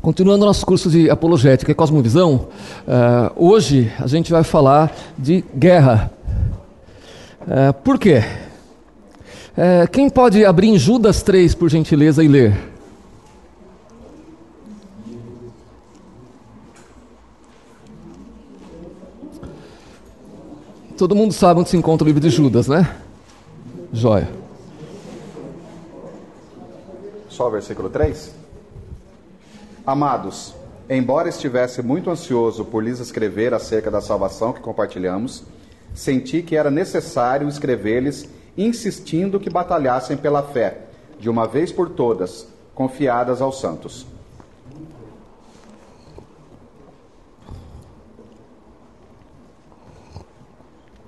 Continuando nosso curso de apologética e cosmovisão, uh, hoje a gente vai falar de guerra. Uh, por quê? Uh, quem pode abrir em Judas 3, por gentileza, e ler? Todo mundo sabe onde se encontra o livro de Judas, né? Joia. Só o versículo 3? Amados, embora estivesse muito ansioso por lhes escrever acerca da salvação que compartilhamos, senti que era necessário escrever-lhes insistindo que batalhassem pela fé, de uma vez por todas, confiadas aos santos.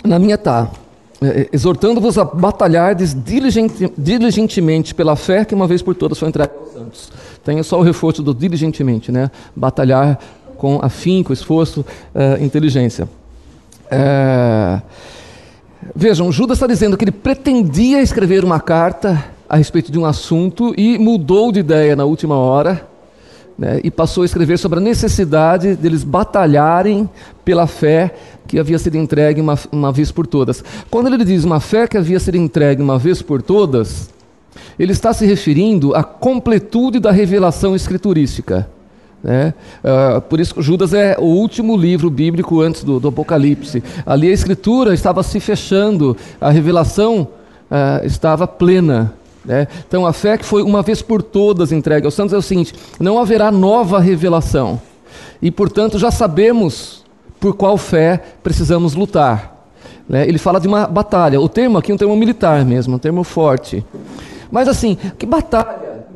Na minha tá. É, é, exortando-vos a batalhardes diligentemente pela fé que uma vez por todas foi entregue aos santos. Tenho só o reforço do diligentemente, né? Batalhar com afinco, esforço, uh, inteligência. Uh, vejam, Judas está dizendo que ele pretendia escrever uma carta a respeito de um assunto e mudou de ideia na última hora né, e passou a escrever sobre a necessidade deles batalharem pela fé que havia sido entregue uma, uma vez por todas. Quando ele diz uma fé que havia sido entregue uma vez por todas, ele está se referindo à completude da revelação escriturística. Né? Uh, por isso Judas é o último livro bíblico antes do, do, Apocalipse. Ali a escritura estava se fechando, a revelação uh, estava plena. Né? Então a fé que foi uma vez por todas entregue aos santos é o seguinte: não haverá nova revelação. E portanto já sabemos por qual fé precisamos lutar. Né? Ele fala de uma batalha. O termo aqui é um termo militar mesmo, um termo forte. Mas assim, que batalha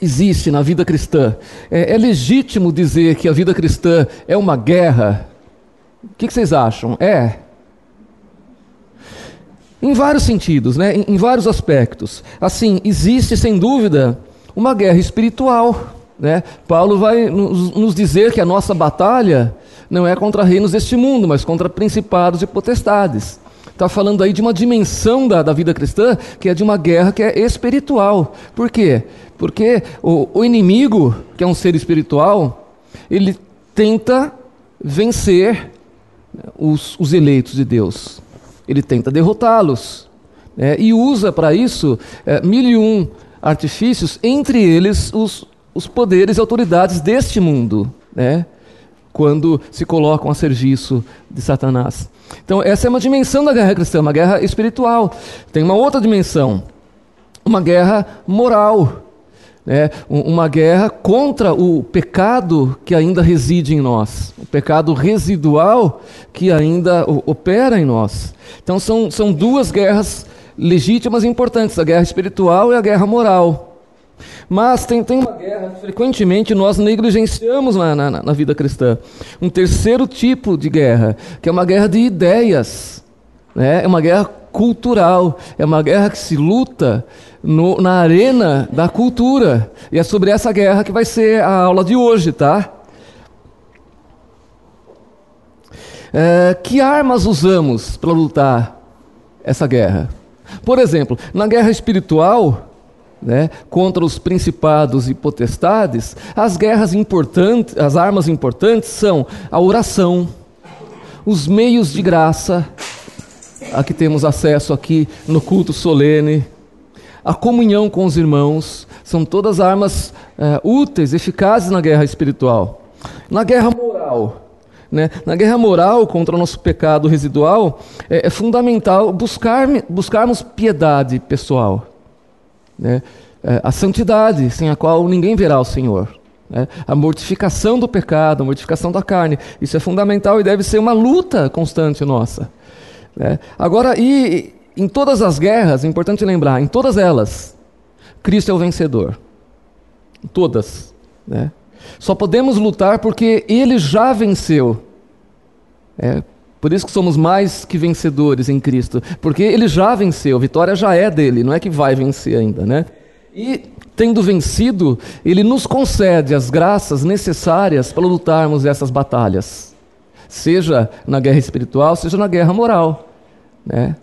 existe na vida cristã? É, é legítimo dizer que a vida cristã é uma guerra? O que, que vocês acham? É. Em vários sentidos, né? em, em vários aspectos. Assim, existe sem dúvida uma guerra espiritual. Né? Paulo vai nos, nos dizer que a nossa batalha não é contra reinos deste mundo, mas contra principados e potestades. Está falando aí de uma dimensão da, da vida cristã que é de uma guerra que é espiritual. Por quê? Porque o, o inimigo, que é um ser espiritual, ele tenta vencer os, os eleitos de Deus ele tenta derrotá-los. Né? e usa para isso é, mil e um artifícios, entre eles os, os poderes e autoridades deste mundo, né? Quando se colocam a serviço de Satanás. Então, essa é uma dimensão da guerra cristã, uma guerra espiritual. Tem uma outra dimensão, uma guerra moral né, uma guerra contra o pecado que ainda reside em nós, o pecado residual que ainda opera em nós. Então são, são duas guerras legítimas e importantes, a guerra espiritual e a guerra moral. Mas tem, tem uma guerra que frequentemente nós negligenciamos na, na, na vida cristã. Um terceiro tipo de guerra, que é uma guerra de ideias. Né? É uma guerra cultural, é uma guerra que se luta no, na arena da cultura. E é sobre essa guerra que vai ser a aula de hoje, tá? É, que armas usamos para lutar essa guerra? Por exemplo, na guerra espiritual, né, contra os principados e potestades, as guerras importantes, as armas importantes são a oração, os meios de graça, a que temos acesso aqui no culto solene, a comunhão com os irmãos, são todas armas é, úteis, eficazes na guerra espiritual. Na guerra moral, né? na guerra moral contra o nosso pecado residual, é, é fundamental buscar, buscarmos piedade pessoal, né? é, a santidade, sem a qual ninguém verá o Senhor. Né? A mortificação do pecado, a mortificação da carne, isso é fundamental e deve ser uma luta constante nossa. Né? Agora, e em todas as guerras, é importante lembrar, em todas elas, Cristo é o vencedor. Todas. Né? Só podemos lutar porque Ele já venceu. É, por isso que somos mais que vencedores em Cristo. Porque Ele já venceu, a vitória já é dele, não é que vai vencer ainda. Né? E tendo vencido, Ele nos concede as graças necessárias para lutarmos essas batalhas. Seja na guerra espiritual, seja na guerra moral. Né?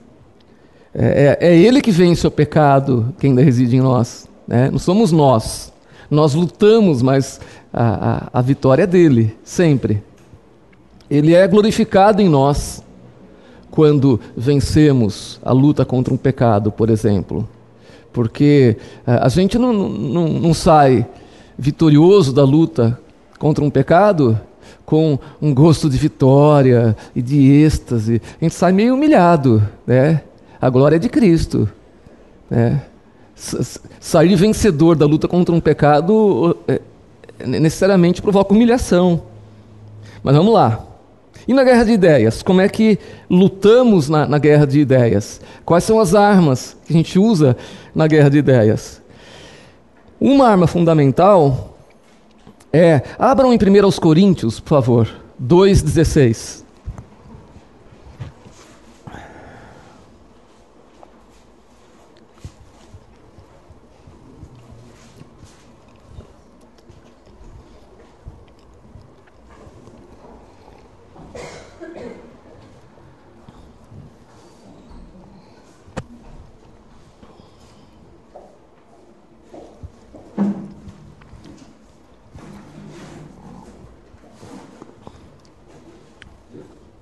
É, é, é Ele que vence o pecado que ainda reside em nós. Né? Não somos nós. Nós lutamos, mas a, a, a vitória é dele, sempre. Ele é glorificado em nós quando vencemos a luta contra um pecado, por exemplo. Porque eh, a gente não, não, não sai vitorioso da luta contra um pecado com um gosto de vitória e de êxtase. A gente sai meio humilhado, né? A glória é de Cristo. Né? Sair vencedor da luta contra um pecado é, necessariamente provoca humilhação. Mas vamos lá. E na guerra de ideias? Como é que lutamos na, na guerra de ideias? Quais são as armas que a gente usa na guerra de ideias? Uma arma fundamental é. Abram em 1 aos Coríntios, por favor, 2,16.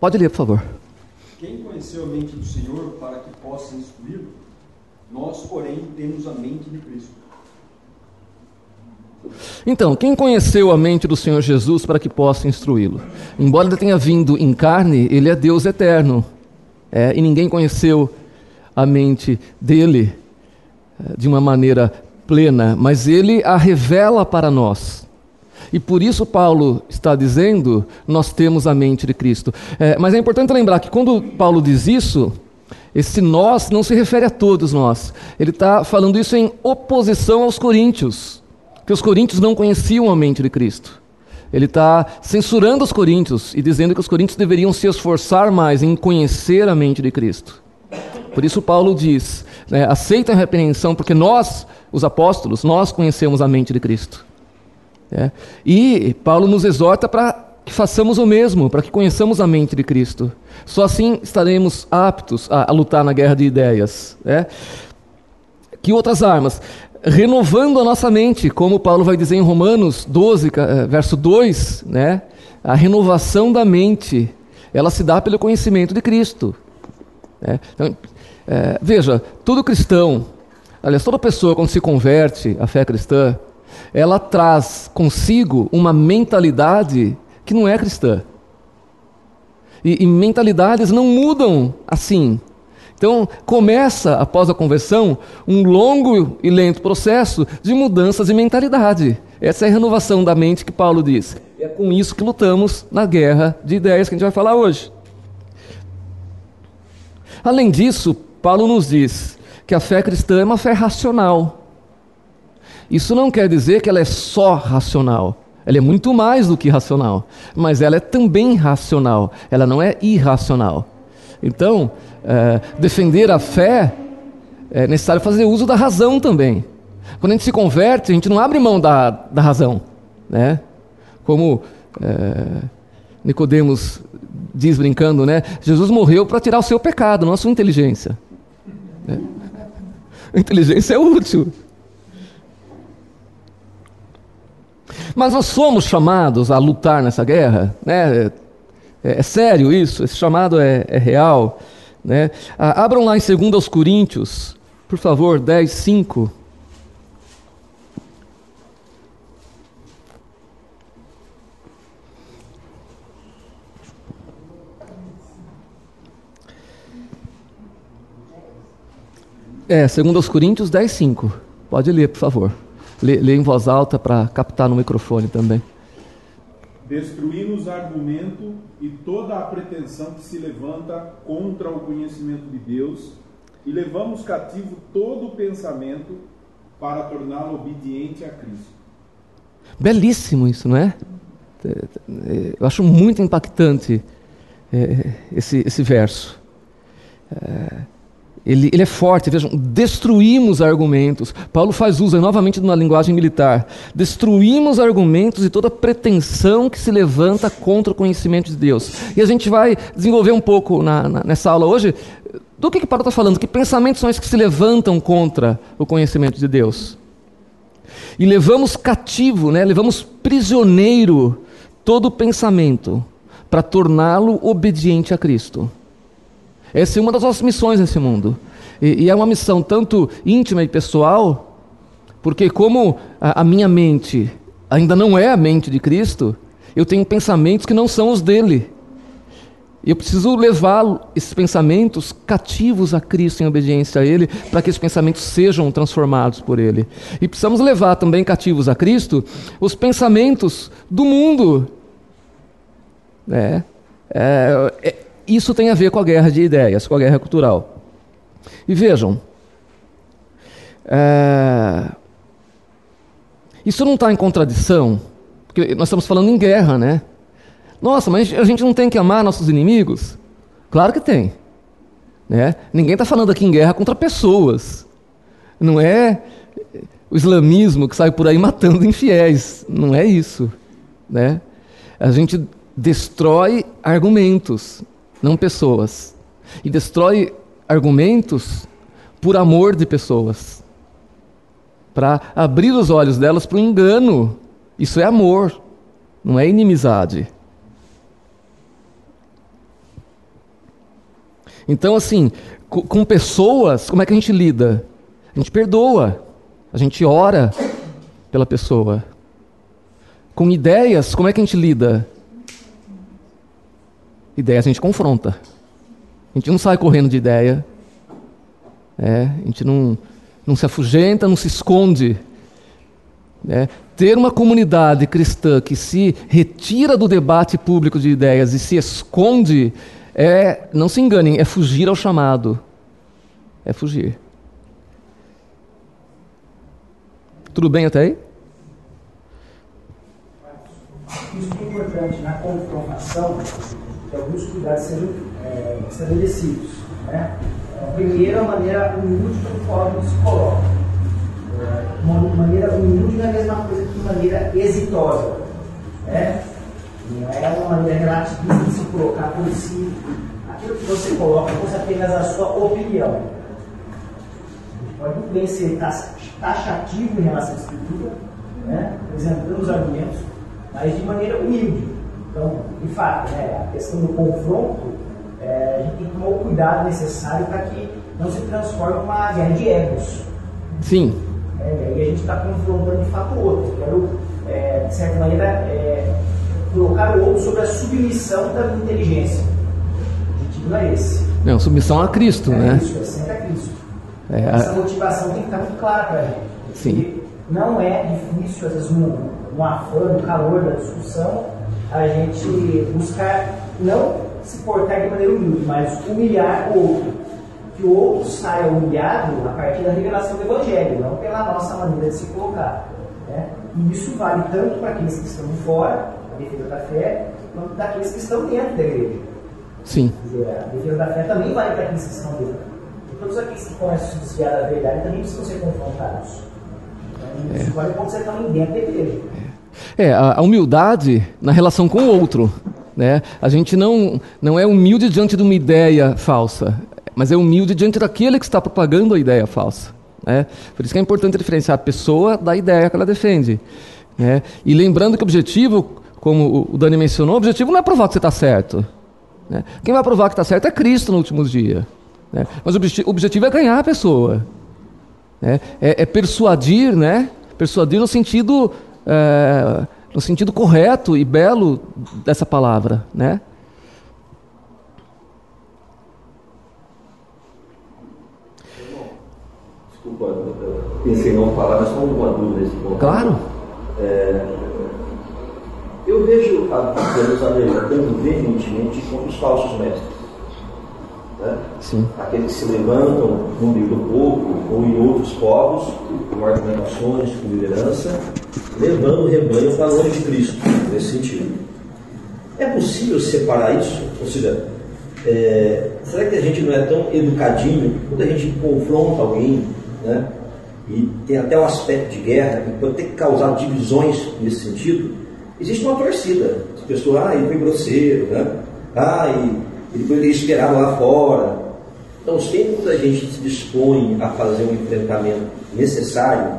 Pode ler, por favor. Quem conheceu a mente do Senhor para que possa instruí-lo? Nós, porém, temos a mente de Cristo. Então, quem conheceu a mente do Senhor Jesus para que possa instruí-lo? Embora ele tenha vindo em carne, ele é Deus eterno. É, e ninguém conheceu a mente dele é, de uma maneira plena, mas ele a revela para nós. E por isso Paulo está dizendo: nós temos a mente de Cristo. É, mas é importante lembrar que quando Paulo diz isso, esse nós não se refere a todos nós. Ele está falando isso em oposição aos coríntios, que os coríntios não conheciam a mente de Cristo. Ele está censurando os coríntios e dizendo que os coríntios deveriam se esforçar mais em conhecer a mente de Cristo. Por isso Paulo diz: né, aceitem a repreensão, porque nós, os apóstolos, nós conhecemos a mente de Cristo. É. E Paulo nos exorta para que façamos o mesmo, para que conheçamos a mente de Cristo. Só assim estaremos aptos a, a lutar na guerra de ideias. É. Que outras armas? Renovando a nossa mente, como Paulo vai dizer em Romanos 12, eh, verso 2, né? a renovação da mente, ela se dá pelo conhecimento de Cristo. É. Então, é, veja, todo cristão, aliás, toda pessoa quando se converte à fé cristã, ela traz consigo uma mentalidade que não é cristã. E, e, mentalidades não mudam assim. Então, começa, após a conversão, um longo e lento processo de mudanças de mentalidade. Essa é a renovação da mente que Paulo diz. É com isso que lutamos na guerra de ideias que a gente vai falar hoje. Além disso, Paulo nos diz que a fé cristã é uma fé racional. Isso não quer dizer que ela é só racional. Ela é muito mais do que racional, mas ela é também racional, ela não é irracional. Então, é, defender a fé é necessário fazer uso da razão também. Quando a gente se converte, a gente não abre mão da, da razão. Né? Como é, Nicodemos diz brincando, né? Jesus morreu para tirar o seu pecado, não a sua inteligência. Né? A inteligência é útil. Mas nós somos chamados a lutar nessa guerra, né? É, é sério isso, esse chamado é, é real. Né? Ah, abram lá em 2 Coríntios, por favor, 10, 5. É, 2 Coríntios 10, 5. Pode ler, por favor. Lê, lê em voz alta para captar no microfone também. Destruímos argumento e toda a pretensão que se levanta contra o conhecimento de Deus e levamos cativo todo o pensamento para torná-lo obediente a Cristo. Belíssimo isso, não é? é, é eu acho muito impactante é, esse, esse verso. É, ele, ele, é forte, vejam, destruímos argumentos. Paulo faz uso novamente de uma linguagem militar. Destruímos argumentos e toda pretensão que se levanta contra o conhecimento de Deus. E a gente vai desenvolver um pouco na, na, nessa aula hoje do que, que Paulo está falando, que pensamentos são esses que se levantam contra o conhecimento de Deus. e levamos cativo, né, levamos prisioneiro todo pensamento para torná-lo obediente a Cristo. Essa é uma das nossas missões nesse mundo. E, e, é uma missão tanto íntima e pessoal, porque como a, a minha mente ainda não é a mente de Cristo, eu tenho pensamentos que não são os dele. Eu preciso levar esses pensamentos cativos a Cristo em obediência a Ele, para que esses pensamentos sejam transformados por Ele. E precisamos levar também cativos a Cristo os pensamentos do mundo. É, é, é, isso tem a ver com a guerra de ideias, com a guerra cultural. E vejam, é, isso não está em contradição, porque nós estamos falando em guerra, né? Nossa, mas a gente não tem que amar nossos inimigos? Claro que tem. Né? Ninguém está falando aqui em guerra contra pessoas. Não é o islamismo que sai por aí matando infiéis. Não é isso. Né? A gente destrói argumentos, não pessoas. E destrói argumentos por amor de pessoas. Para abrir os olhos delas para o engano. Isso é amor, não é inimizade. Então, assim, com pessoas, como é que a gente lida? A gente perdoa, a gente ora pela pessoa. Com ideias, como é que a gente lida? Ideias a gente confronta. A gente não sai correndo de ideia. É, a gente não, não se afugenta, não se esconde. É, ter uma comunidade cristã que se retira do debate público de ideias e se esconde é, não se enganem, é fugir ao chamado. É fugir. Tudo bem até aí? Isso é importante na confrontação cuidados sejam é, estabelecidos. Né? A primeira, maneira humilde o fórum se coloca. É, uma maneira humilde não é a mesma coisa que maneira exitosa. Né? Não é uma maneira gratuita de se colocar por si. Aquilo que você coloca fosse apenas a sua opinião. Pode muito bem ser taxativo em relação à escritura, né? apresentando os argumentos, mas de maneira humilde. Então, de fato, né, a questão do confronto, é, a gente tem que tomar o cuidado necessário para que não se transforme uma guerra de egos. Sim. É, e aí a gente está confrontando de fato o outro. Quero, é, de certa maneira, é, colocar o outro sobre a submissão da inteligência. O objetivo não é esse. Não, submissão a Cristo, é né? Isso, é sempre a Cristo. É, Essa a... motivação tem que estar muito clara para a gente. Sim. Não é difícil, às vezes, no, no afã, no calor da discussão, a gente buscar não se portar de maneira humilde, mas humilhar o outro. Que o outro saia humilhado a partir da revelação do Evangelho, não pela nossa maneira de se colocar. Né? E isso vale tanto para aqueles que estão fora, a defesa da fé, quanto daqueles que estão dentro da igreja. Sim. Dizer, a defesa da fé também vale para aqueles que estão dentro. E todos aqueles que começam a se desviar da verdade também precisam ser confrontados. Então, isso é. vale quando você está dentro da igreja. É, a, a humildade na relação com o outro. Né? A gente não, não é humilde diante de uma ideia falsa, mas é humilde diante daquele que está propagando a ideia falsa. Né? Por isso que é importante diferenciar a pessoa da ideia que ela defende. Né? E lembrando que o objetivo, como o Dani mencionou, o objetivo não é provar que você está certo. Né? Quem vai provar que está certo é Cristo no último dia. Né? Mas o objetivo é ganhar a pessoa. Né? É, é, persuadir, né? persuadir no sentido, é, no sentido correto e belo dessa palavra. Né? Desculpa, pensei em não falar, mas só uma dúvida nesse ponto. Claro. É, eu vejo a Jerusalém lutando veementemente contra os falsos mestres. Né? Aqueles que se levantam no meio do povo ou em outros povos, com argumentações, com liderança, levando o rebanho para longe de Cristo, nesse sentido. É possível separar isso? Ou seja, é, será que a gente não é tão educadinho quando a gente confronta alguém, né? E tem até um aspecto de guerra, que pode ter causado divisões nesse sentido, existe uma torcida. As pessoas, ah, ele foi grosseiro, né? Ah, e ele foi esperado lá fora. Então, sempre que a gente se dispõe a fazer um enfrentamento necessário,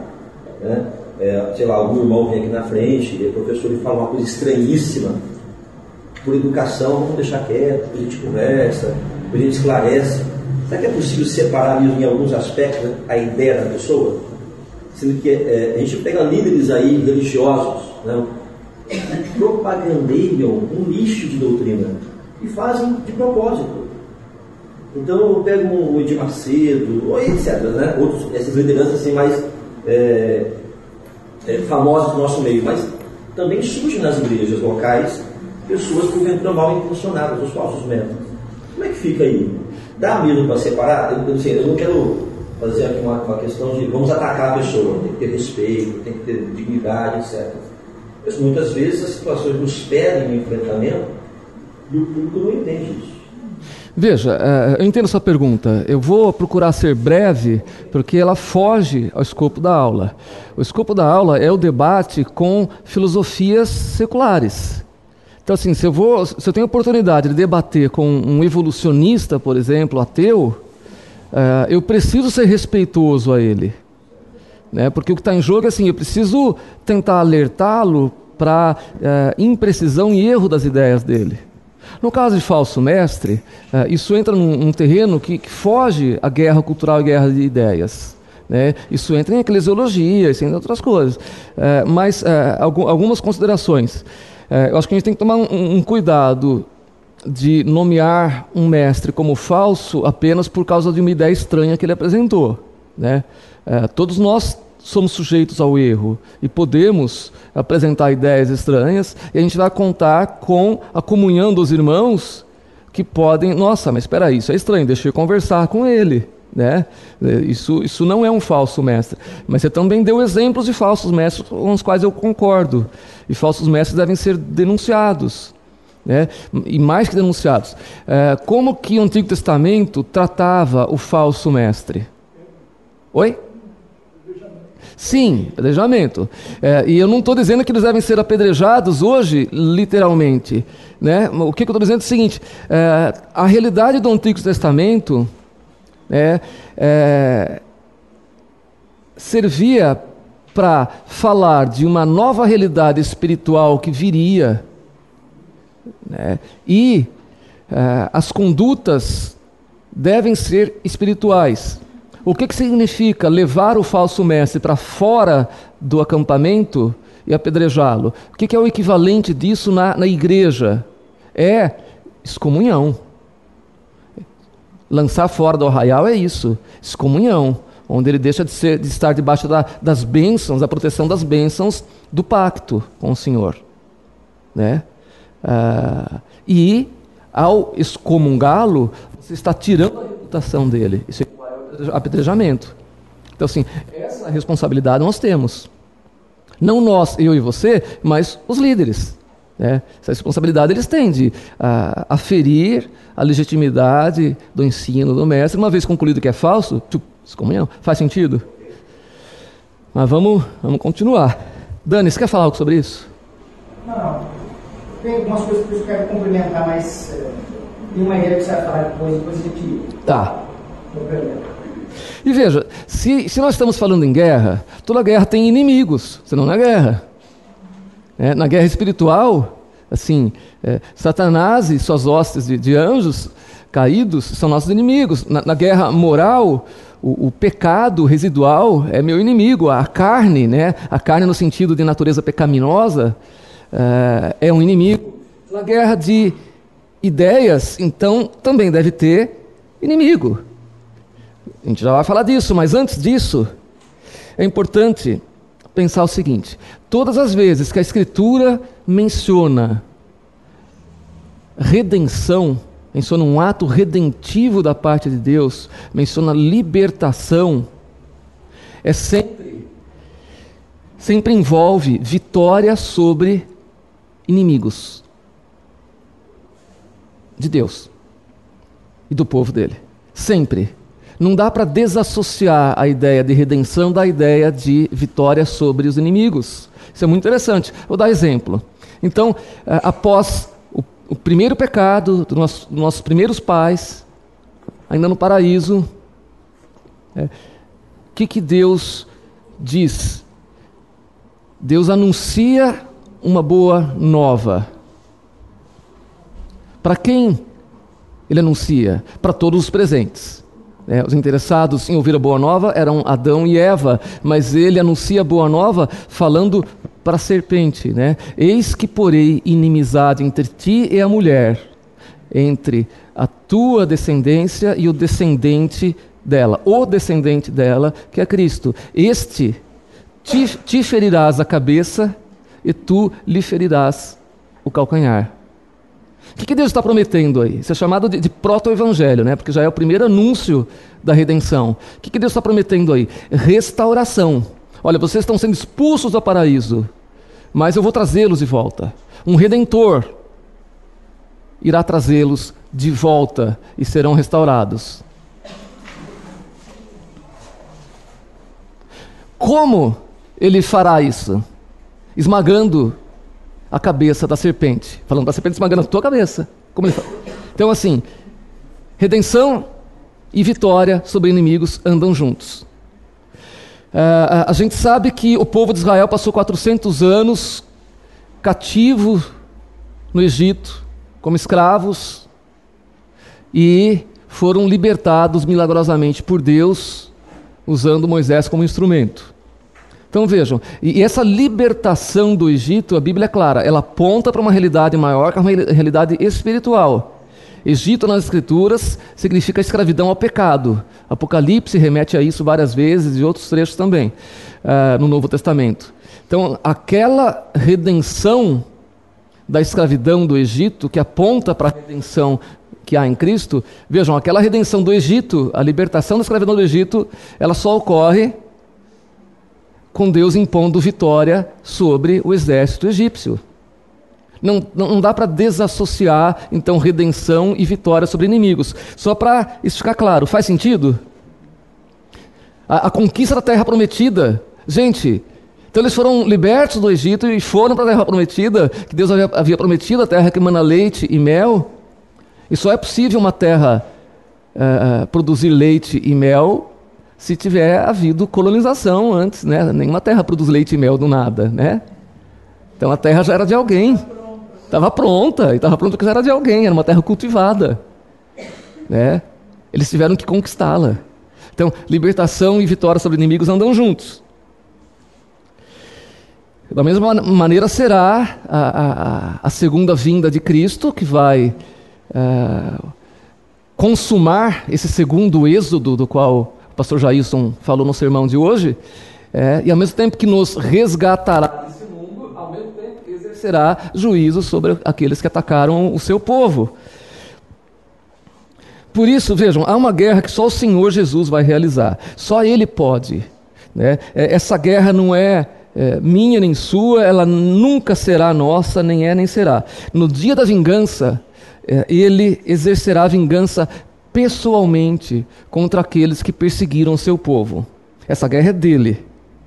né? é, sei lá, algum irmão vem aqui na frente, e o professor ele fala uma coisa estranhíssima, por educação, vamos deixar quieto, a gente conversa, a gente esclarece. Será que é possível separar mesmo em alguns aspectos a ideia da pessoa? Sendo que é, a gente pega líderes aí religiosos, né, propagandeiam um lixo de doutrina e fazem de propósito. Então eu pego um Edir Macedo, ou etc. Né? Outros, essas lideranças assim, mais é, é, famosas do nosso meio, mas também surgem nas igrejas locais pessoas porventura mal intencionadas, os falsos métodos. Como é que fica aí? Dá mesmo para separar? Eu, eu, não quero fazer aqui uma, uma, questão de vamos atacar a pessoa, tem que ter respeito, tem que ter dignidade, etc. Mas muitas vezes as situações nos pedem um enfrentamento e o público não entende isso. Veja, é, eu entendo sua pergunta. Eu vou procurar ser breve, porque ela foge ao escopo da aula. O escopo da aula é o debate com filosofias seculares. Então, assim, se eu, vou, se eu tenho oportunidade de debater com um evolucionista, por exemplo, ateu, uh, eu preciso ser respeitoso a ele. Né? Porque o que está em jogo é assim, eu preciso tentar alertá-lo para uh, imprecisão e erro das ideias dele. No caso de falso mestre, uh, isso entra num, num terreno que, que, foge à guerra cultural e guerra de ideias. Né? Isso entra em eclesiologia, isso entra em outras coisas. mas algumas considerações. Eu acho que a gente tem que tomar um, um cuidado de nomear um mestre como falso apenas por causa de uma ideia estranha que ele apresentou. Né? Todos nós somos sujeitos ao erro e podemos apresentar ideias estranhas e a gente vai contar com a comunhão dos irmãos que podem, nossa, mas espera aí, isso é estranho, deixa eu conversar com ele. Né? É, isso, isso não é um falso mestre. Mas você também deu exemplos de falsos mestres com os quais eu concordo. E falsos mestres devem ser denunciados. Né? E mais que denunciados. É, como que o Antigo Testamento tratava o falso mestre? Oi? Sim, apedrejamento. É, e eu não estou dizendo que eles devem ser apedrejados hoje, literalmente. Né? O que, que eu estou dizendo é o seguinte: é, a realidade do Antigo Testamento é, é, servia para falar de uma nova realidade espiritual que viria né? e é, as condutas devem ser espirituais. O que, que significa levar o falso mestre para fora do acampamento e apedrejá-lo? O que, que, é o equivalente disso na, na igreja? É excomunhão. Lançar fora do arraial é isso, excomunhão, onde ele deixa de, ser, de estar debaixo da, das bênçãos, da proteção das bênçãos do pacto com o Senhor. Né? Ah, e, ao excomungá-lo, você está tirando a reputação dele. Isso é apedrejamento. Então, assim, essa responsabilidade nós temos. Não nós, eu e você, mas os líderes. Né? Essa responsabilidade eles têm de uh, aferir a legitimidade do ensino do mestre. Uma vez concluído que é falso, excomunhão. Faz sentido? Mas vamos, vamos continuar. Dani, você quer falar algo sobre isso? Não. Tem algumas coisas que eu quero complementar, mas uh, tem uma ideia que você vai falar depois, depois a gente. Tá. E veja, se, se nós estamos falando em guerra, toda guerra tem inimigos, senão não é guerra. É, na guerra espiritual, assim, é, Satanás e suas hostes de, de, anjos caídos são nossos inimigos. Na, na guerra moral, o, o, pecado residual é meu inimigo. A carne, né, a carne no sentido de natureza pecaminosa, é, é um inimigo. Na guerra de ideias, então, também deve ter inimigo. A gente já vai falar disso, mas antes disso, é importante pensar o seguinte: todas as vezes que a Escritura menciona redenção, menciona um ato redentivo da parte de Deus, menciona libertação, é sempre, sempre envolve vitória sobre inimigos de Deus e do povo dele. Sempre. Não dá para desassociar a ideia de redenção da ideia de vitória sobre os inimigos. Isso é muito interessante. Vou dar exemplo. Então, eh, após o, primeiro pecado dos nossos, nossos, primeiros pais, ainda no paraíso, o é, que, que Deus diz? Deus anuncia uma boa nova. Para quem ele anuncia? Para todos os presentes. É, os interessados em ouvir a boa nova eram Adão e Eva, mas ele anuncia a boa nova falando para a serpente, né? Eis que porei inimizade entre ti e a mulher, entre a tua descendência e o descendente dela, o descendente dela, que é Cristo. Este te, te ferirás a cabeça e tu lhe ferirás o calcanhar. O que, que Deus está prometendo aí? Isso é chamado de, de proto-evangelho, né? porque já é o primeiro anúncio da redenção. O que, que Deus está prometendo aí? Restauração. Olha, vocês estão sendo expulsos do paraíso, mas eu vou trazê-los de volta. Um redentor irá trazê-los de volta e serão restaurados. Como ele fará isso? Esmagando a cabeça da serpente. Falando da serpente esmagando a tua cabeça. Como ele fala? Então, assim, redenção e vitória sobre inimigos andam juntos. Uh, a gente sabe que o povo de Israel passou 400 anos cativo no Egito, como escravos, e foram libertados milagrosamente por Deus, usando Moisés como instrumento. Então vejam, e essa libertação do Egito, a Bíblia é clara, ela aponta para uma realidade maior, que é uma realidade espiritual. Egito nas Escrituras significa escravidão ao pecado. Apocalipse remete a isso várias vezes e outros trechos também uh, no Novo Testamento. Então, aquela redenção da escravidão do Egito, que aponta para a redenção que há em Cristo, vejam, aquela redenção do Egito, a libertação da escravidão do Egito, ela só ocorre com Deus impondo vitória sobre o exército egípcio. Não, não dá para desassociar, então, redenção e vitória sobre inimigos. Só para isso ficar claro, faz sentido? A, a, conquista da terra prometida, gente, então eles foram libertos do Egito e foram para a terra prometida, que Deus havia, havia, prometido, a terra que emana leite e mel. E só é possível uma terra uh, produzir leite e mel se tiver havido colonização antes, né? Nenhuma terra produz leite e mel do nada, né? Então a terra já era de alguém. Estava pronta, e estava pronta porque já era de alguém, era uma terra cultivada. Né? Eles tiveram que conquistá-la. Então, libertação e vitória sobre inimigos andam juntos. Da mesma maneira será a, a, a segunda vinda de Cristo, que vai uh, consumar esse segundo êxodo do qual o pastor Jailson falou no sermão de hoje, é, e ao mesmo tempo que nos resgatará desse mundo, ao mesmo tempo exercerá juízo sobre aqueles que atacaram o seu povo. Por isso, vejam, há uma guerra que só o Senhor Jesus vai realizar, só Ele pode. Né? É, essa guerra não é, é minha nem sua, ela nunca será nossa, nem é nem será. No dia da vingança, é, Ele exercerá vingança pessoalmente contra aqueles que perseguiram seu povo. Essa guerra é dele.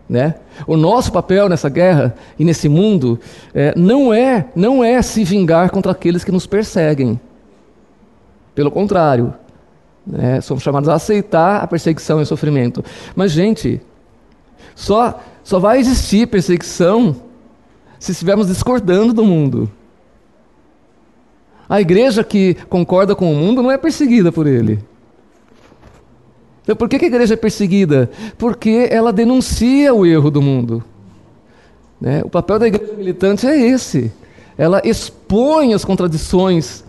Né? O nosso papel nessa guerra e nesse mundo é, não é não é se vingar contra aqueles que nos perseguem. Pelo contrário, né? somos chamados a aceitar a perseguição e o sofrimento. Mas gente, só só vai existir perseguição se estivermos discordando do mundo. A igreja que concorda com o mundo não é perseguida por ele. Então, por que a igreja é perseguida? Porque ela denuncia o erro do mundo. Né? O papel da igreja militante é esse. Ela expõe as contradições,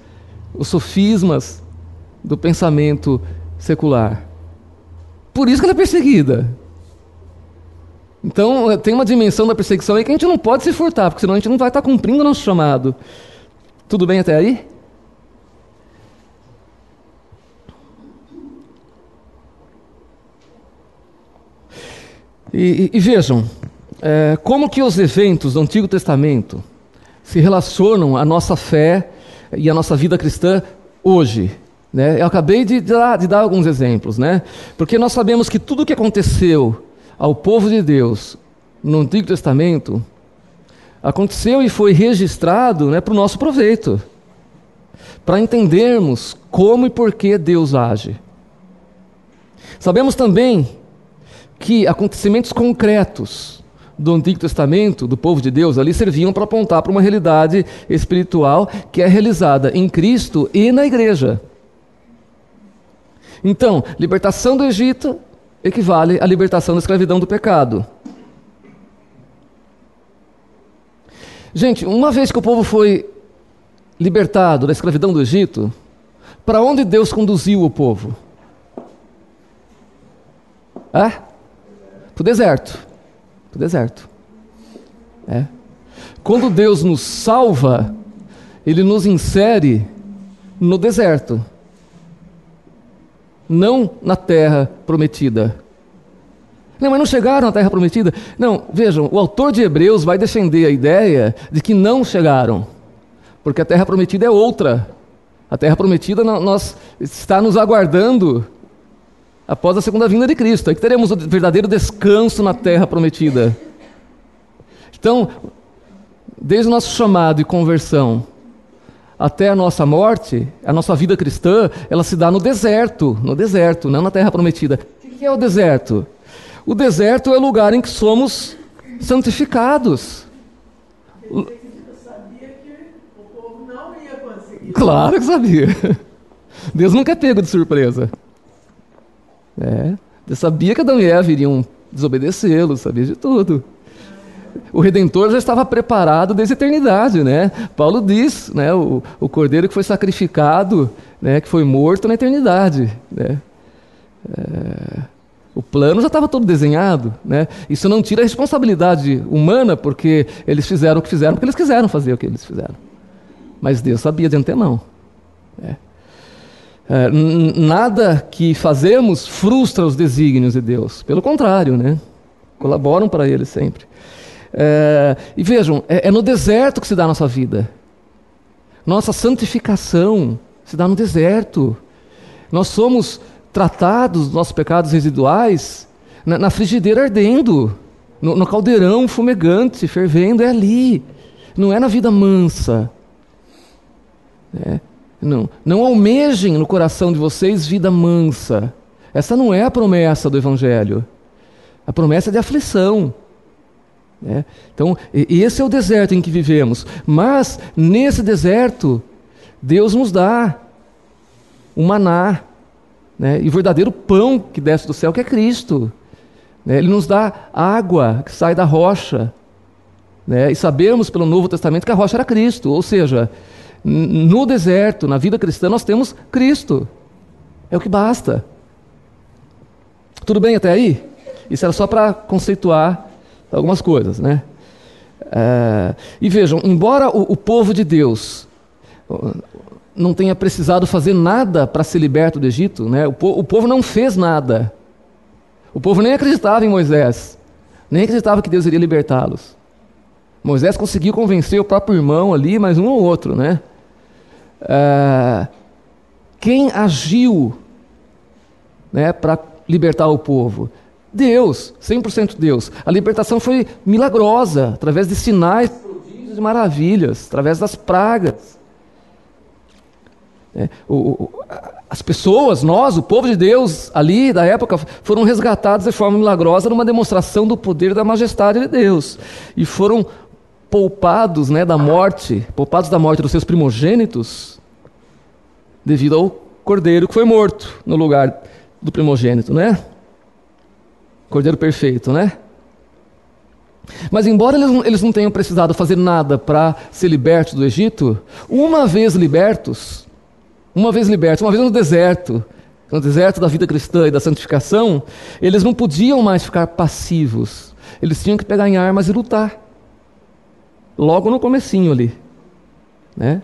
os sofismas do pensamento secular. Por isso que ela é perseguida. Então, tem uma dimensão da perseguição aí que a gente não pode se furtar, porque senão a gente não vai estar cumprindo o nosso chamado. Tudo bem até aí? E, e, e vejam, é, como que os eventos do Antigo Testamento se relacionam à nossa fé e à nossa vida cristã hoje. Né? Eu acabei de dar, de dar alguns exemplos, né? porque nós sabemos que tudo o que aconteceu ao povo de Deus no Antigo Testamento aconteceu e foi registrado né, para o nosso proveito, para entendermos como e por que Deus age. Sabemos também que acontecimentos concretos do Antigo Testamento, do povo de Deus, ali serviam para apontar para uma realidade espiritual que é realizada em Cristo e na igreja. Então, libertação do Egito equivale à libertação da escravidão do pecado. Gente, uma vez que o povo foi libertado da escravidão do Egito, para onde Deus conduziu o povo? É? Para o deserto. Para o deserto. É. Quando Deus nos salva, Ele nos insere no deserto, não na terra prometida. Não, mas não chegaram à terra prometida. Não, vejam, o autor de Hebreus vai defender a ideia de que não chegaram, porque a terra prometida é outra. A terra prometida nós, está nos aguardando após a segunda vinda de Cristo. Aí que teremos o verdadeiro descanso na terra prometida. Então, desde o nosso chamado e conversão até a nossa morte, a nossa vida cristã, ela se dá no deserto, no deserto, não na terra prometida. O que é o deserto? O deserto é o lugar em que somos santificados. Claro que sabia. Deus nunca é pego de surpresa. É. Deus sabia que Adão e Eva iriam desobedecê-lo, sabia de tudo. O Redentor já estava preparado desde a eternidade, né? Paulo diz, né? O, o cordeiro que foi sacrificado, né? Que foi morto na eternidade, né? É, o plano já estava todo desenhado, né? Isso não tira a responsabilidade humana, porque eles fizeram o que fizeram, porque eles quiseram fazer o que eles fizeram. Mas Deus sabia de antemão. Né? É, nada que fazemos frustra os desígnios de Deus. Pelo contrário, né? Colaboram para Ele sempre. É, e vejam, é, é no deserto que se dá a nossa vida. Nossa santificação se dá no deserto. Nós somos tratados, nossos pecados residuais, na, na frigideira ardendo, no, no caldeirão fumegante, fervendo, é ali. Não é na vida mansa. É, não, não almejem no coração de vocês vida mansa. Essa não é a promessa do Evangelho. A promessa é de aflição. Né? Então, esse é o deserto em que vivemos. Mas, nesse deserto, Deus nos dá o maná, né? e o verdadeiro pão que desce do céu, que é Cristo. Né? Ele nos dá água que sai da rocha. Né? E sabemos pelo Novo Testamento que a rocha era Cristo. Ou seja, no deserto, na vida cristã, nós temos Cristo. É o que basta. Tudo bem até aí? Isso era só para conceituar algumas coisas, né? É, e vejam, embora o, o, povo de Deus não tenha precisado fazer nada para ser liberto do Egito, né? O, po, o povo não fez nada. O povo nem acreditava em Moisés, nem acreditava que Deus iria libertá-los. Moisés conseguiu convencer o próprio irmão ali, mas um ou outro, né? É, quem agiu né, para libertar o povo? Deus, 100% Deus. A libertação foi milagrosa, através de sinais, prodígios e maravilhas, através das pragas. É, o, o, as pessoas, nós, o povo de Deus, ali da época, foram resgatados de forma milagrosa numa demonstração do poder da majestade de Deus. E foram poupados né, da morte, poupados da morte dos seus primogênitos, devido ao cordeiro que foi morto no lugar do primogênito, né? Cordeiro perfeito, né? Mas, embora eles não, eles não tenham precisado fazer nada para ser libertos do Egito, uma vez libertos, uma vez libertos, uma vez no deserto, no deserto da vida cristã e da santificação, eles não podiam mais ficar passivos. Eles tinham que pegar em armas e lutar. Logo no comecinho ali. Né?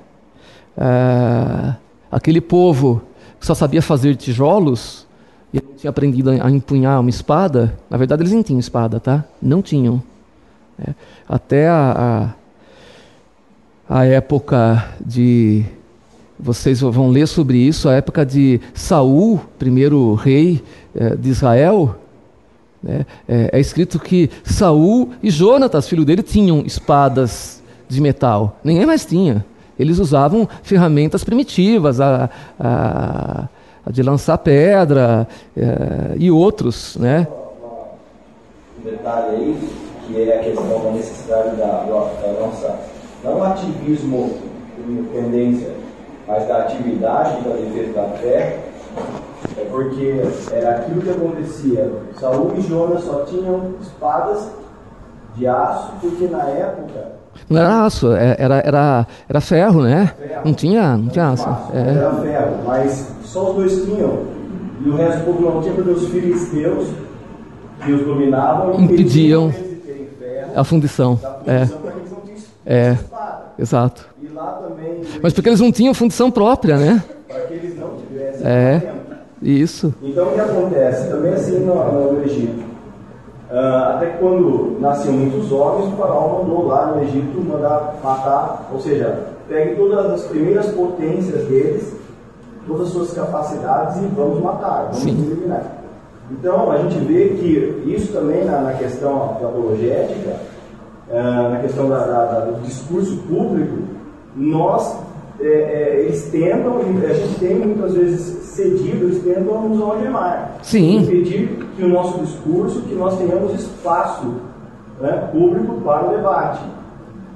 Ah, aquele povo que só sabia fazer tijolos, e não tinha aprendido a empunhar uma espada, na verdade eles não tinham espada, tá? Não tinham. É, até a, a, a, época de. Vocês vão ler sobre isso, a época de Saul, primeiro rei é, de Israel. Né? É, é, escrito que Saul e Jonatas, filho dele, tinham espadas de metal. Ninguém mais tinha. Eles usavam ferramentas primitivas, a, a de lançar pedra é, e outros, né? Um detalhe aí, que é a questão da necessidade da, da nossa, não ativismo com tendência, mas da atividade da defesa da fé, é porque era aquilo que acontecia. Saul e Jonas só tinham espadas de aço, porque na época. Não era aço, é, era, era, era ferro, né? Ferro. Não tinha, não tinha aço. É. Era ferro, mas só os dois tinham. E o resto do povo não tinha, porque os filisteus que os dominavam impediam a fundição. É. É. Exato. Também, Mas porque eles não tinham fundição própria, né? Para que eles não tivessem. É. Isso. Então o que acontece? Também assim no, no Egito. Uh, até que quando nasciam muitos homens, o faraó mandou lá no Egito mandar matar, ou seja, pegue todas as primeiras potências deles, todas as suas capacidades e vamos matar, vamos Sim. eliminar. Então, a gente vê que isso também na, na questão apologética, uh, na questão da, da, da, do discurso público, nós, é, é, eles tentam, a gente tem muitas vezes cedido, eles tentam nos algemar. Sim. Impedir que o nosso discurso, que nós tenhamos espaço né, público para o debate.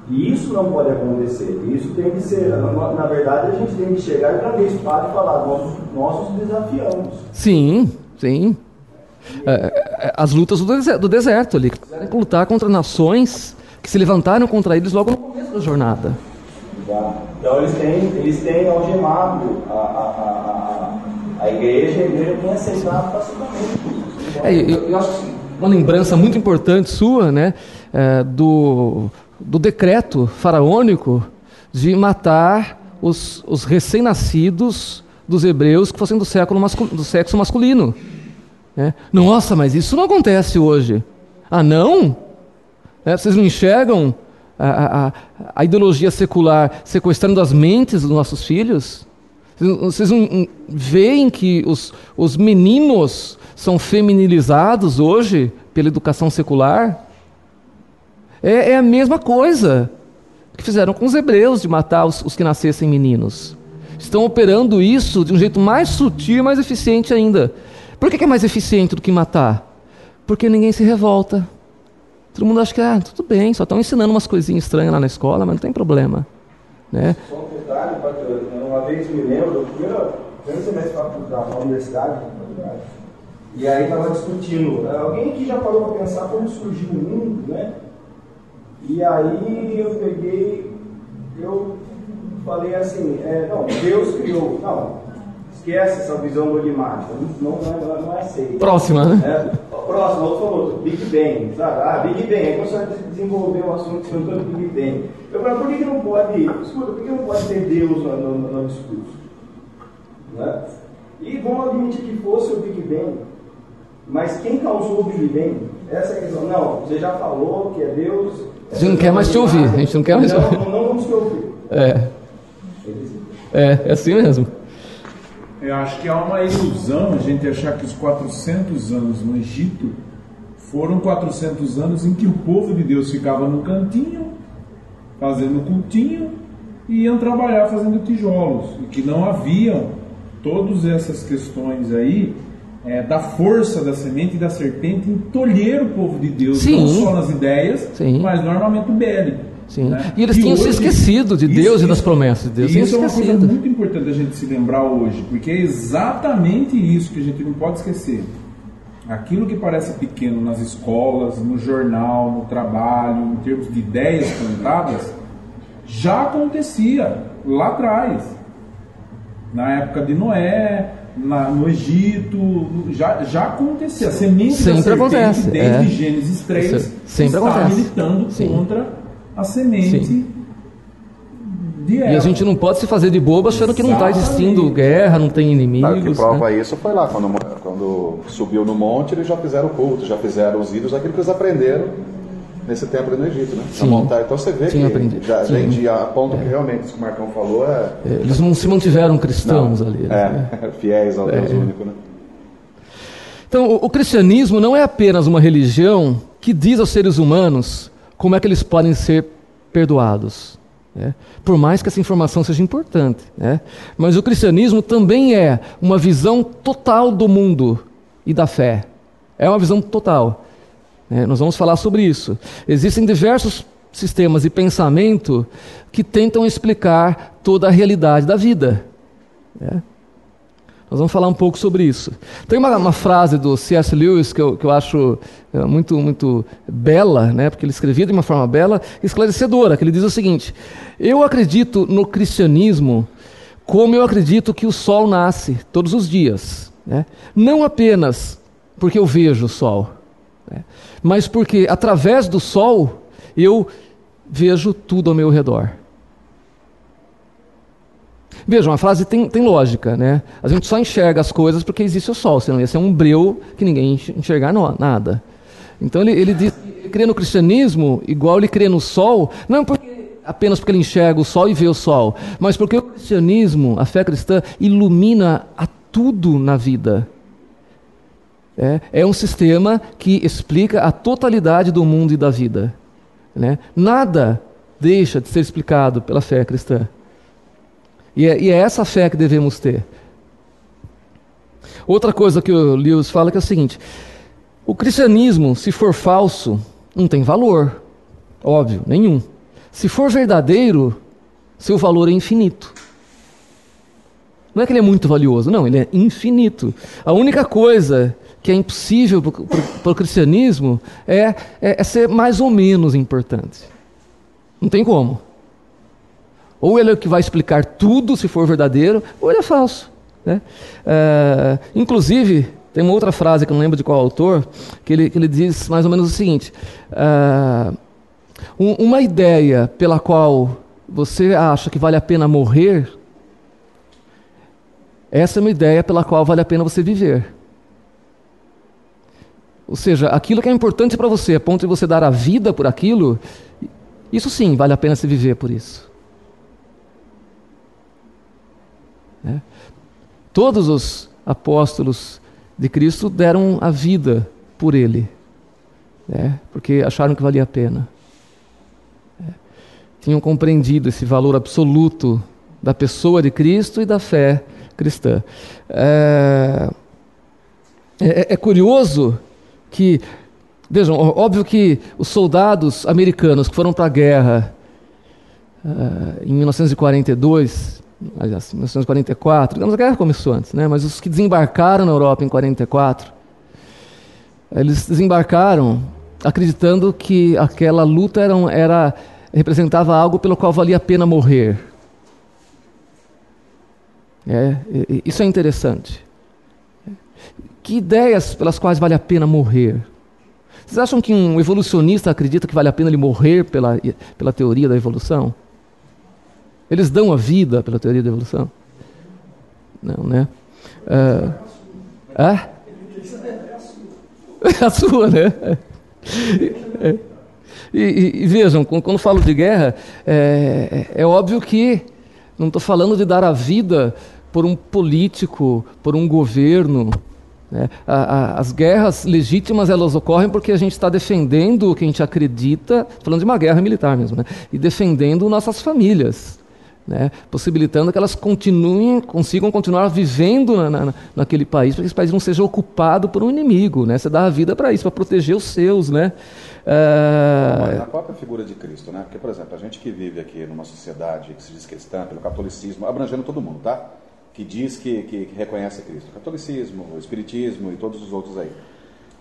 E isso não pode acontecer. Isso tem que ser, na, verdade, a gente tem que chegar para espaço e falar, nós, nós os desafiamos. Sim, sim. É, é, as lutas do deserto, ali, que lutar contra nações que se levantaram contra eles logo no começo da jornada. Então eles têm, eles têm algemado a, a, a, a igreja, a igreja tem aceitado facilmente. É, eu, eu acho uma lembrança muito importante sua, né, é, do, do decreto faraônico de matar os, os recém-nascidos dos hebreus que fossem do, século do sexo masculino. É. Nossa, mas isso não acontece hoje. Ah, não? É, vocês não enxergam a, a, a, ideologia secular sequestrando as mentes dos nossos filhos? Vocês não veem que os, os meninos são feminilizados hoje pela educação secular? É, é, a mesma coisa que fizeram com os hebreus de matar os, os que nascessem meninos. Estão operando isso de um jeito mais sutil e mais eficiente ainda. Por que é mais eficiente do que matar? Porque ninguém se revolta. Todo mundo acha que, ah, tudo bem, só estão ensinando umas coisinhas estranhas lá na escola, mas não tem problema. Né? Só um detalhe, uma vez me lembro, primeiro, primeiro semestre da universidade, e aí estava discutindo, alguém aqui já parou para pensar como surgiu o mundo, né? E aí eu peguei, eu falei assim, é, não, Deus criou, não, esquece essa visão dogmática, não, não, não, é, não é aceita. Próxima, né? É, próximo, outro falou, Big Bang, sabe? Ah, Big Bang, aí começou a desenvolver o assunto do Big Bang. Eu falei, por que, que não pode, escuta, por que não pode ter Deus no, no, no discurso? Né? E vamos admitir que fosse o Big Bang, mas quem causou o Big Bang? Essa é a questão. Não, você já falou que é Deus. A gente não quer mais te ouvir, a gente não quer mais te ouvir. Não, não vamos te ouvir. É. É, é assim mesmo. Eu acho que há uma ilusão a gente achar que os 400 anos no Egito foram 400 anos em que o povo de Deus ficava no cantinho, fazendo cultinho, e iam trabalhar fazendo tijolos, e que não haviam todas essas questões aí é, da força da semente e da serpente em tolher o povo de Deus, Sim. não só nas ideias, Sim. mas no armamento bélico. Sim. Né? E eles tinham hoje, se esquecido de Deus isso, e das promessas de Deus. Isso é uma coisa muito importante a gente se lembrar hoje, porque é exatamente isso que a gente não pode esquecer. Aquilo que parece pequeno nas escolas, no jornal, no trabalho, em termos de ideias plantadas, já acontecia lá atrás. Na época de Noé, na, no Egito, já, já acontecia. A semente Sempre da serpente, acontece. desde é. Gênesis 3, Sempre está acontece. militando Sim. contra a semente Sim. de ela. E a gente não pode se fazer de bobo achando que não está existindo guerra, não tem inimigos. O que prova né? isso foi lá, quando, quando subiu no monte, eles já fizeram culto, já fizeram os ídolos, aquilo que eles aprenderam nesse tempo no Egito, né? Sim. Montar. Então você vê Sim, que aprendi. já vem a ponto é. que realmente isso que o Marcão falou é... é eles não se mantiveram cristãos não. ali. Né? É, fiéis ao Deus é. único, né? Então, o, o cristianismo não é apenas uma religião que diz aos seres humanos como é que eles podem ser perdoados. Né? Por mais que essa informação seja importante. Né? Mas o cristianismo também é uma visão total do mundo e da fé. É uma visão total. Né? Nós vamos falar sobre isso. Existem diversos sistemas de pensamento que tentam explicar toda a realidade da vida. Né? Nós vamos falar um pouco sobre isso. Tem uma, uma frase do C.S. Lewis que eu, que eu acho é, muito, muito bela, né, porque ele escrevia de uma forma bela e esclarecedora, que ele diz o seguinte: Eu acredito no cristianismo como eu acredito que o sol nasce todos os dias. Né? Não apenas porque eu vejo o sol, né? mas porque através do sol eu vejo tudo ao meu redor. Vejam, a frase tem, tem lógica, né? A gente só enxerga as coisas porque existe o sol, senão ia ser um breu que ninguém enxergar nada. Então ele, ele, diz, ele crê no cristianismo igual ele crê no sol, não porque, apenas porque ele enxerga o sol e vê o sol, mas porque o cristianismo, a fé cristã, ilumina a tudo na vida. É, é um sistema que explica a totalidade do mundo e da vida. Né? Nada deixa de ser explicado pela fé cristã. E é, e é essa fé que devemos ter. Outra coisa que o Lewis fala é, é o seguinte: o cristianismo, se for falso, não tem valor. Óbvio, nenhum. Se for verdadeiro, seu valor é infinito. Não é que ele é muito valioso, não, ele é infinito. A única coisa que é impossível para o cristianismo é, é, é ser mais ou menos importante. Não tem como. Ou ele é o que vai explicar tudo, se for verdadeiro, ou ele é falso. Né? É, inclusive, tem uma outra frase que eu não lembro de qual autor, que ele, que ele diz mais ou menos o seguinte: é, um, uma ideia pela qual você acha que vale a pena morrer, essa é uma ideia pela qual vale a pena você viver. Ou seja, aquilo que é importante para você, a ponto de você dar a vida por aquilo, isso sim vale a pena se viver por isso. Né? Todos os apóstolos de Cristo deram a vida por ele, né? porque acharam que valia a pena. É. Tinham compreendido esse valor absoluto da pessoa de Cristo e da fé cristã. É, é, é curioso que, vejam, óbvio que os soldados americanos que foram para a guerra uh, em 1942 aliás, 1944, digamos, a guerra começou antes, né? mas os que desembarcaram na Europa em 44, eles desembarcaram acreditando que aquela luta era, era representava algo pelo qual valia a pena morrer. É, isso é interessante. Que ideias pelas quais vale a pena morrer? Vocês acham que um evolucionista acredita que vale a pena ele morrer pela, pela teoria da evolução? Eles dão a vida pela teoria da evolução? Não, né? Uh, ah? a sua, né? É. E, e, e, vejam, quando falo de guerra, é, é, é óbvio que não estou falando de dar a vida por um político, por um governo. Né? A, a, as guerras legítimas elas ocorrem porque a gente está defendendo o que a gente acredita, falando de uma guerra militar mesmo, né? e defendendo nossas famílias né, possibilitando que elas continuem, consigam continuar vivendo na, na, naquele país, para que esse país não seja ocupado por um inimigo. Né? Você dá a vida para isso, para proteger os seus. Né? É... Na própria figura de Cristo, né? porque, por exemplo, a gente que vive aqui numa sociedade que se diz cristã, pelo catolicismo, abrangendo todo mundo, tá? que diz que, que, que reconhece Cristo, catolicismo, espiritismo e todos os outros aí.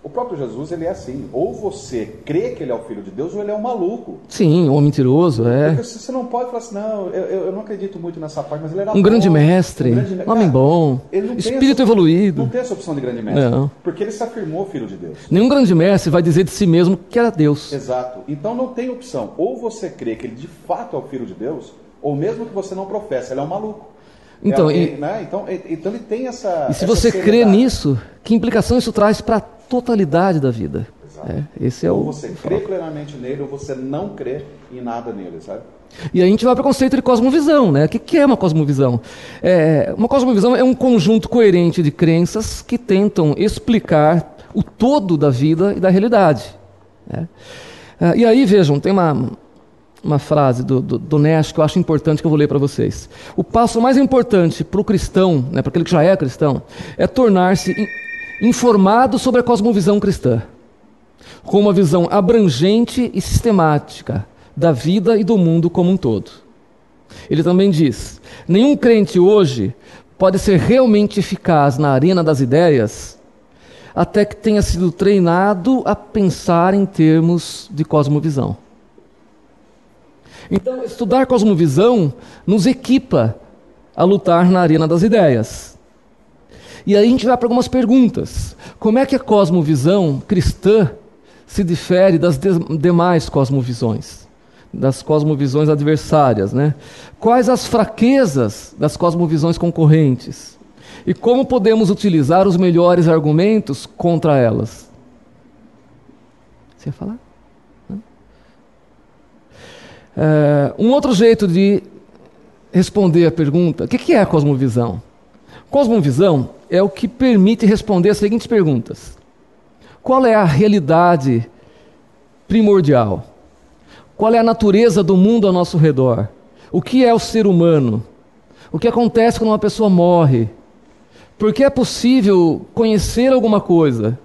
O próprio Jesus, ele é assim. Ou você crê que ele é o filho de Deus, ou ele é um maluco. Sim, um mentiroso, é. Porque você não pode falar assim, não, eu, eu não acredito muito nessa parte, mas ele era um bom, grande mestre, um grande... homem Cara, bom, espírito essa, evoluído. Não tem essa opção de grande mestre. Não. Porque ele se afirmou filho de Deus. Nenhum grande mestre vai dizer de si mesmo que era Deus. Exato. Então não tem opção. Ou você crê que ele de fato é o filho de Deus, ou mesmo que você não professa, ele é um maluco. Então, é alguém, e, né? então, então ele tem essa. E se essa você crê nisso, que implicação isso traz para totalidade da vida. É, esse é ou o, você crê plenamente nele, ou você não crê em nada nele, sabe? E a gente vai para o conceito de cosmovisão, né? O que é uma cosmovisão? É, uma cosmovisão é um conjunto coerente de crenças que tentam explicar o todo da vida e da realidade. Né? É, e aí, vejam, tem uma, uma frase do, do, do Nash que eu acho importante que eu vou ler para vocês. O passo mais importante para o cristão, né, para aquele que já é cristão, é tornar-se informado sobre a cosmovisão cristã. com uma visão abrangente e sistemática da vida e do mundo como um todo. Ele também diz: nenhum crente hoje pode ser realmente eficaz na arena das ideias até que tenha sido treinado a pensar em termos de cosmovisão. Então, estudar cosmovisão nos equipa a lutar na arena das ideias. E aí a gente vai para algumas perguntas. Como é que a cosmovisão cristã se difere das de demais cosmovisões? Das cosmovisões adversárias, né? Quais as fraquezas das cosmovisões concorrentes? E como podemos utilizar os melhores argumentos contra elas? Você ia falar? É, um outro jeito de responder a pergunta: o que é a cosmovisão? Cosmovisão é o que permite responder as seguintes perguntas: Qual é a realidade primordial? Qual é a natureza do mundo ao nosso redor? O que é o ser humano? O que acontece quando uma pessoa morre? Por que é possível conhecer alguma coisa?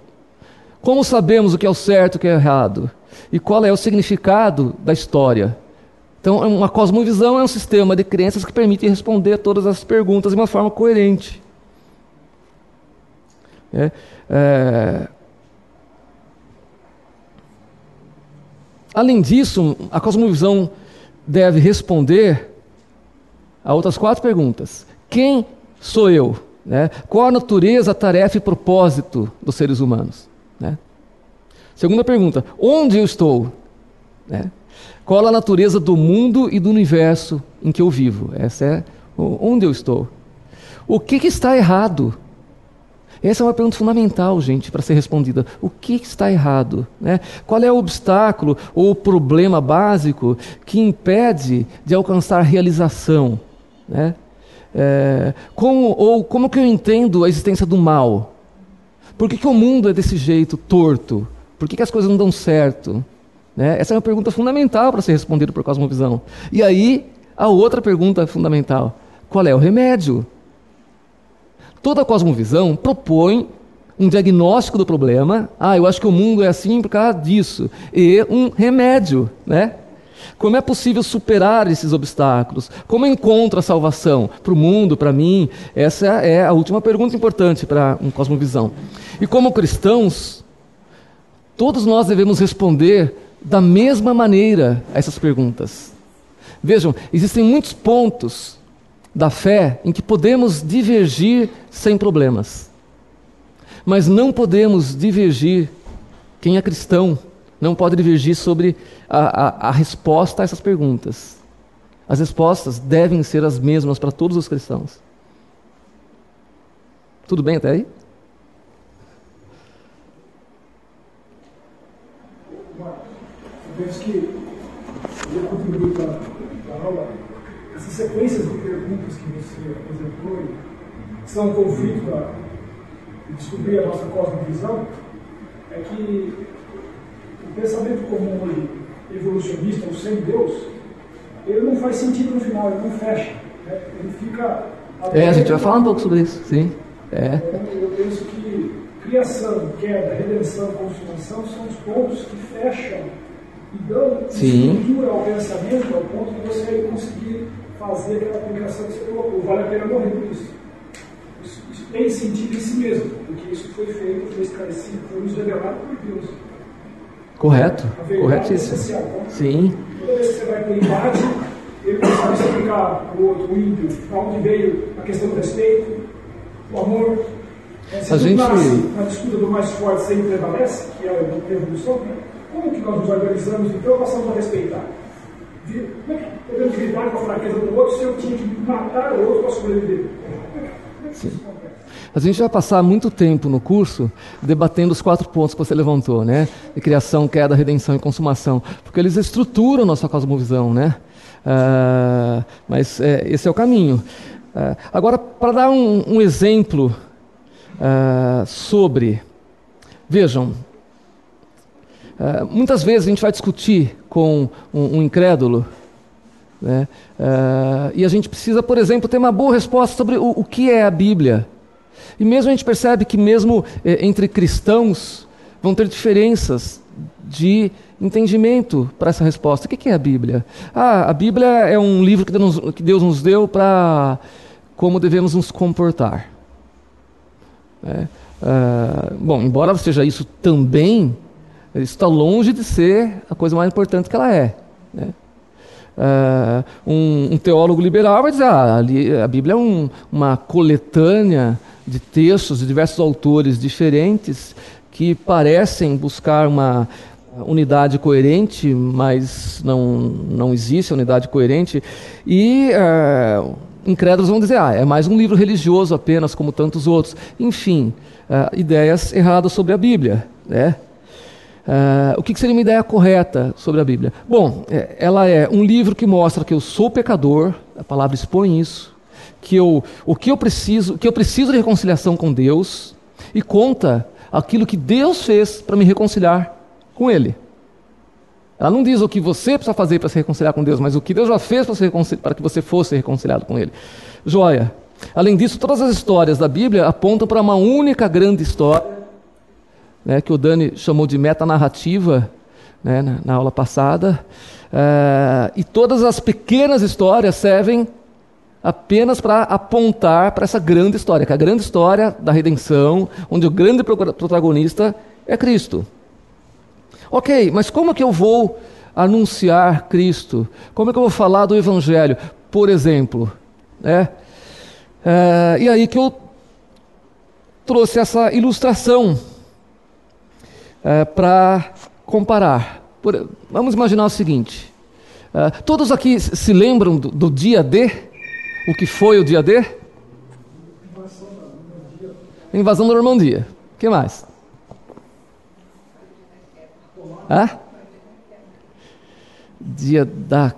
Como sabemos o que é o certo e o que é errado? E qual é o significado da história? Então, uma cosmovisão é um sistema de crenças que permite responder a todas as perguntas de uma forma coerente. É, é... Além disso, a cosmovisão deve responder a outras quatro perguntas: Quem sou eu? Né? Qual a natureza, tarefa e propósito dos seres humanos? Né? Segunda pergunta: Onde eu estou? Né? Qual a natureza do mundo e do universo em que eu vivo? Essa é onde eu estou. O que, que está errado? Essa é uma pergunta fundamental, gente, para ser respondida. O que está errado? Né? Qual é o obstáculo ou o problema básico que impede de alcançar realização? Né? É, como, ou como que eu entendo a existência do mal? Por que, que o mundo é desse jeito, torto? Por que, que as coisas não dão certo? Né? Essa é uma pergunta fundamental para ser respondida por cosmovisão. E aí, a outra pergunta fundamental: qual é o remédio? Toda cosmovisão propõe um diagnóstico do problema. Ah, eu acho que o mundo é assim por causa disso. E um remédio, né? Como é possível superar esses obstáculos? Como eu encontro a salvação para o mundo, para mim? Essa é a última pergunta importante para um cosmovisão. E como cristãos, todos nós devemos responder da mesma maneira a essas perguntas. Vejam, existem muitos pontos da fé em que podemos divergir sem problemas. Mas não podemos divergir, quem é cristão não pode divergir sobre a, a, a resposta a essas perguntas. As respostas devem ser as mesmas para todos os cristãos. Tudo bem até aí? Penso que eu contribuí para a aula. Essas sequências de perguntas que você apresentou são um conflito para descobrir a nossa cosmovisão, é que o pensamento comum evolucionista, o sem Deus, ele não faz sentido no final, ele não fecha. Né? Ele fica. É, a gente vai falar um pouco sobre isso, sim. É. Então, eu penso que criação, queda, redenção, consumação são os pontos que fecham e dão Sim. estrutura ao pensamento ao ponto de você conseguir fazer aquela aplicação que você colocou. Vale a pena morrer por isso. Isso, isso tem sentido em si mesmo, porque isso foi feito, foi esclarecido, foi nos revelado por Deus. Correto, é corretíssimo. Essencial, tá? Sim. Toda vez que você vai para o embate, ele sabe explicar para o outro, o ímpio, para onde veio a questão do respeito, o amor. É, se a gente... nasce na disputa do mais forte sempre prevalece, que é o evolução, né? Como que nós nos organizamos então passamos a respeitar? Como é que podemos lidar com a fraqueza do outro se eu tinha que matar o outro para sobreviver? Sim. A gente vai passar muito tempo no curso debatendo os quatro pontos que você levantou, né? De criação, queda, redenção e consumação, porque eles estruturam nossa cosmovisão, né? Uh, mas é, esse é o caminho. Uh, agora, para dar um, um exemplo uh, sobre, vejam, Uh, muitas vezes a gente vai discutir com um, um incrédulo né? uh, e a gente precisa, por exemplo, ter uma boa resposta sobre o, o que é a Bíblia. E mesmo a gente percebe que, mesmo eh, entre cristãos, vão ter diferenças de entendimento para essa resposta. O que é a Bíblia? Ah, a Bíblia é um livro que Deus nos deu para como devemos nos comportar. É, uh, bom, embora seja isso também, está longe de ser a coisa mais importante que ela é. Né? Uh, um, um, teólogo liberal vai dizer ah, a Bíblia é um, uma coletânea de textos de diversos autores diferentes que parecem buscar uma unidade coerente, mas não, não existe unidade coerente. E uh, incrédulos vão dizer, ah, é mais um livro religioso apenas, como tantos outros. Enfim, uh, ideias erradas sobre a Bíblia. Né? Uh, o que, seria uma ideia correta sobre a Bíblia? Bom, é, ela é um livro que mostra que eu sou pecador, a palavra expõe isso, que eu, o que eu preciso, que eu preciso de reconciliação com Deus e conta aquilo que Deus fez para me reconciliar com Ele. Ela não diz o que você precisa fazer para se reconciliar com Deus, mas o que Deus já fez para que você fosse reconciliado com Ele. Joia. Além disso, todas as histórias da Bíblia apontam para uma única grande história né, que o Dani chamou de metanarrativa né, na, na aula passada. Uh, e todas as pequenas histórias servem apenas para apontar para essa grande história, que é a grande história da redenção, onde o grande protagonista é Cristo. Ok, mas como que eu vou anunciar Cristo? Como é que eu vou falar do Evangelho? Por exemplo, né? Uh, e aí que eu trouxe essa ilustração é, para comparar. Por, vamos imaginar o seguinte: é, todos aqui se lembram do, do, dia D? O que foi o dia D? Invasão da Normandia. O que mais? Hã? Dia da.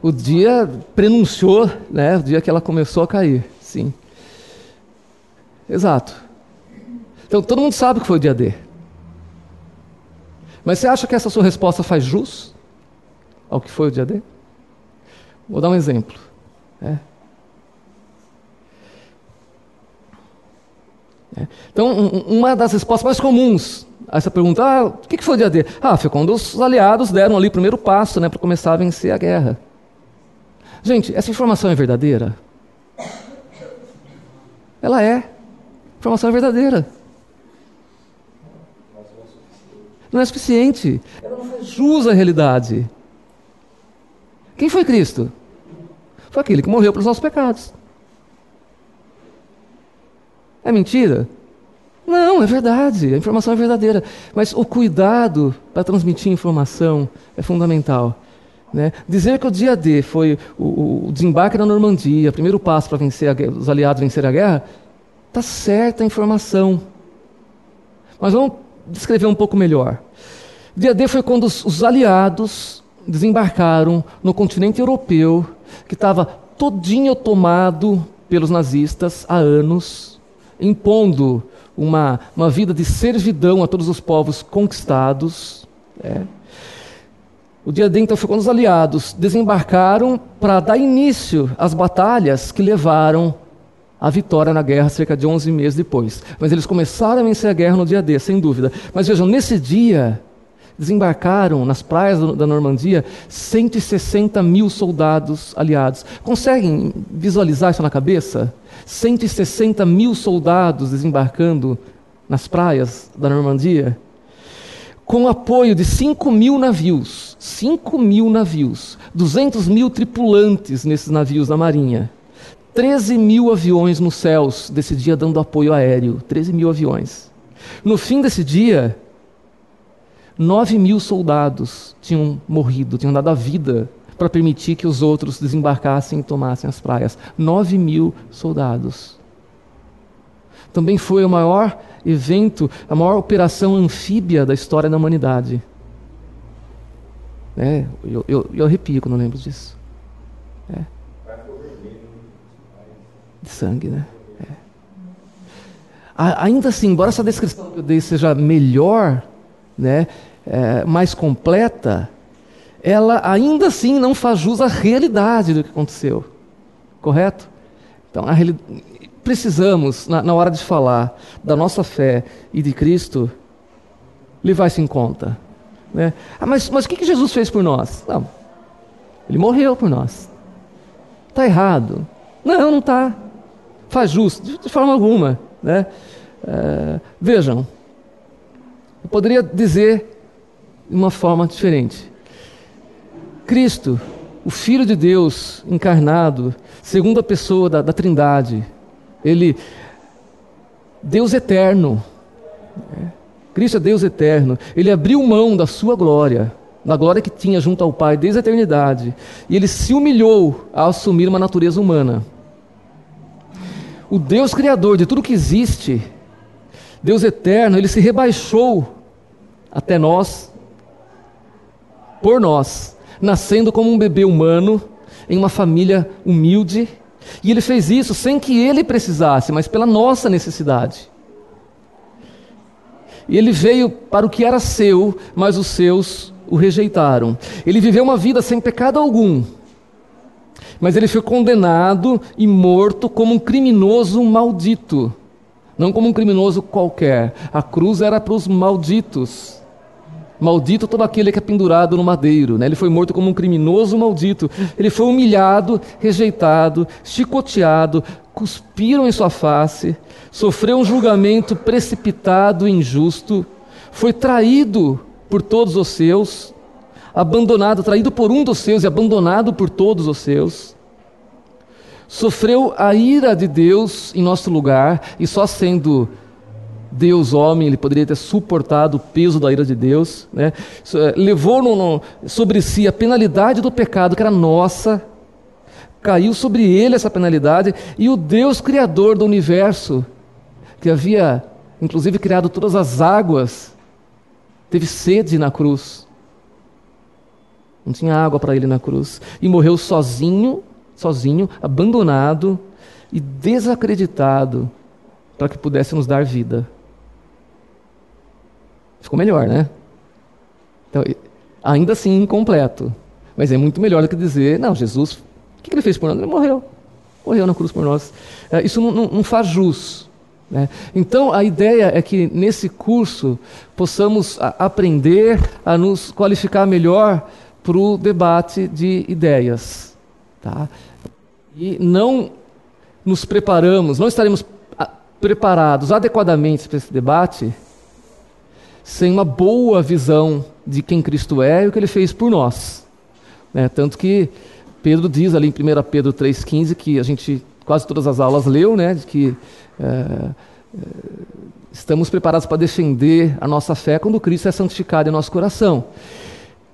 O dia prenunciou, né? O dia que ela começou a cair. Sim. Exato. Então todo mundo sabe que foi o dia D. Mas você acha que essa sua resposta faz jus ao que foi o dia D? Vou dar um exemplo. É. É. Então, um, uma das respostas mais comuns a essa pergunta, ah, o que foi o dia D? Ah, foi quando os aliados deram ali o primeiro passo né, para começar a vencer a guerra. Gente, essa informação é verdadeira? Ela é. A informação é verdadeira. Não é suficiente. Ela não faz jus à realidade. Quem foi Cristo? Foi aquele que morreu pelos nossos pecados. É mentira? Não, é verdade. A informação é verdadeira. Mas o cuidado para transmitir informação é fundamental. Né? Dizer que o dia D foi o, o desembarque na Normandia, primeiro passo para vencer a, os aliados vencer a guerra, está certa a informação. Mas vamos descrever um pouco melhor. Dia D foi quando os, os aliados desembarcaram no continente europeu, que estava todinho tomado pelos nazistas há anos, impondo uma, uma vida de servidão a todos os povos conquistados. É. O dia D então foi quando os aliados desembarcaram para dar início às batalhas que levaram a vitória na guerra cerca de 11 meses depois. Mas eles começaram a vencer a guerra no dia D, sem dúvida. Mas vejam, nesse dia, desembarcaram nas praias da Normandia 160 mil soldados aliados. Conseguem visualizar isso na cabeça? 160 mil soldados desembarcando nas praias da Normandia? Com apoio de 5 mil navios, 5 mil navios, 200 mil tripulantes nesses navios da Marinha. 13 mil aviões nos céus desse dia dando apoio aéreo. 13 mil aviões. No fim desse dia, 9 mil soldados tinham morrido, tinham dado a vida para permitir que os outros desembarcassem e tomassem as praias. 9 mil soldados. Também foi o maior evento, a maior operação anfíbia da história da humanidade. É, eu, eu, eu arrepio quando lembro disso. É de sangue, né? É. Ainda assim, embora essa descrição que eu dei seja melhor, né, é, mais completa, ela ainda assim não faz jus à realidade do que aconteceu. Correto? Então, precisamos, na, na hora de falar da nossa fé e de Cristo, levar isso em conta. Né? Ah, mas, mas o que, que Jesus fez por nós? Não, ele morreu por nós. Está errado. Não, não está. Faz justo, de, forma alguma. Né? É, vejam, eu poderia dizer de uma forma diferente. Cristo, o Filho de Deus encarnado, segunda pessoa da, da Trindade, ele, Deus eterno, né? Cristo é Deus eterno, ele abriu mão da sua glória, da glória que tinha junto ao Pai desde a eternidade, e ele se humilhou a assumir uma natureza humana. O Deus Criador de tudo que existe, Deus eterno, ele se rebaixou até nós, por nós, nascendo como um bebê humano, em uma família humilde, e ele fez isso sem que ele precisasse, mas pela nossa necessidade. E ele veio para o que era seu, mas os seus o rejeitaram. Ele viveu uma vida sem pecado algum, mas ele foi condenado e morto como um criminoso maldito, não como um criminoso qualquer. A cruz era para os malditos. Maldito todo aquele que é pendurado no madeiro. Né? Ele foi morto como um criminoso maldito. Ele foi humilhado, rejeitado, chicoteado, cuspiram em sua face, sofreu um julgamento precipitado e injusto, foi traído por todos os seus, abandonado, traído por um dos seus e abandonado por todos os seus. Sofreu a ira de Deus em nosso lugar e só sendo Deus homem, ele poderia ter suportado o peso da ira de Deus, né? Eh, levou no, no, sobre si a penalidade do pecado que era nossa, caiu sobre ele essa penalidade, e o Deus Criador do universo, que havia inclusive criado todas as águas, teve sede na cruz. Não tinha água para ele na cruz. E morreu sozinho, sozinho, abandonado e desacreditado para que pudesse nos dar vida. Ficou melhor, né? Então, ainda assim incompleto. Mas é muito melhor do que dizer, não, Jesus o que ele fez por nós? Ele morreu. Morreu na cruz por nós. É, isso não, não, não faz jus. Né? Então, a ideia é que nesse curso possamos aprender a nos qualificar melhor para o debate de ideias. Tá? E não nos preparamos, não estaremos preparados adequadamente para esse debate sem uma boa visão de quem Cristo é e o que ele fez por nós. Né? Tanto que Pedro diz ali em 1 Pedro 3,15 que a gente quase todas as aulas leu, né? De que é, estamos preparados para defender a nossa fé quando Cristo é santificado em nosso coração.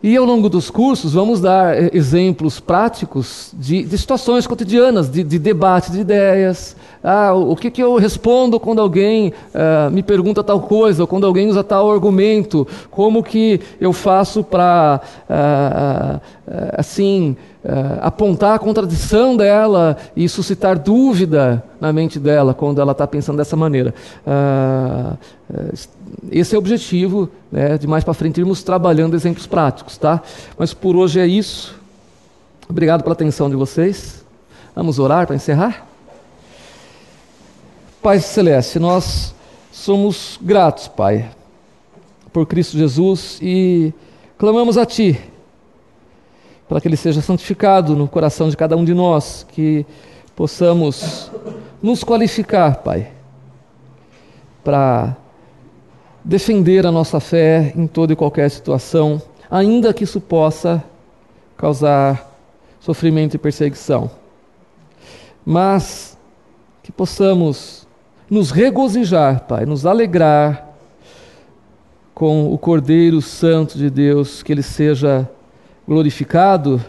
E ao longo dos cursos vamos dar eh, exemplos práticos de, de situações cotidianas, de, de, debate de ideias. Ah, o, que, que eu respondo quando alguém uh, me pergunta tal coisa, ou quando alguém usa tal argumento? Como que eu faço para, uh, uh, assim, apontar a contradição dela e suscitar dúvida na mente dela quando ela está pensando dessa maneira? esse é o objetivo, né, de mais para frente irmos trabalhando exemplos práticos, tá? Mas por hoje é isso. Obrigado pela atenção de vocês. Vamos orar para encerrar? Pai Celeste, nós somos gratos, Pai, por Cristo Jesus e clamamos a Ti para que Ele seja santificado no coração de cada um de nós, que possamos nos qualificar, Pai, para defender a nossa fé em toda e qualquer situação, ainda que isso possa causar sofrimento e perseguição. Mas que possamos nos regozijar, Pai, nos alegrar com o Cordeiro Santo de Deus, que ele seja glorificado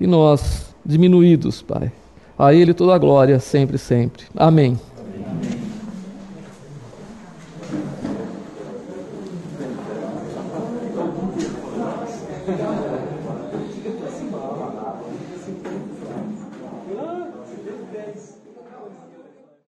e nós diminuídos, Pai. A ele toda a glória, sempre, sempre. Amém. Amém.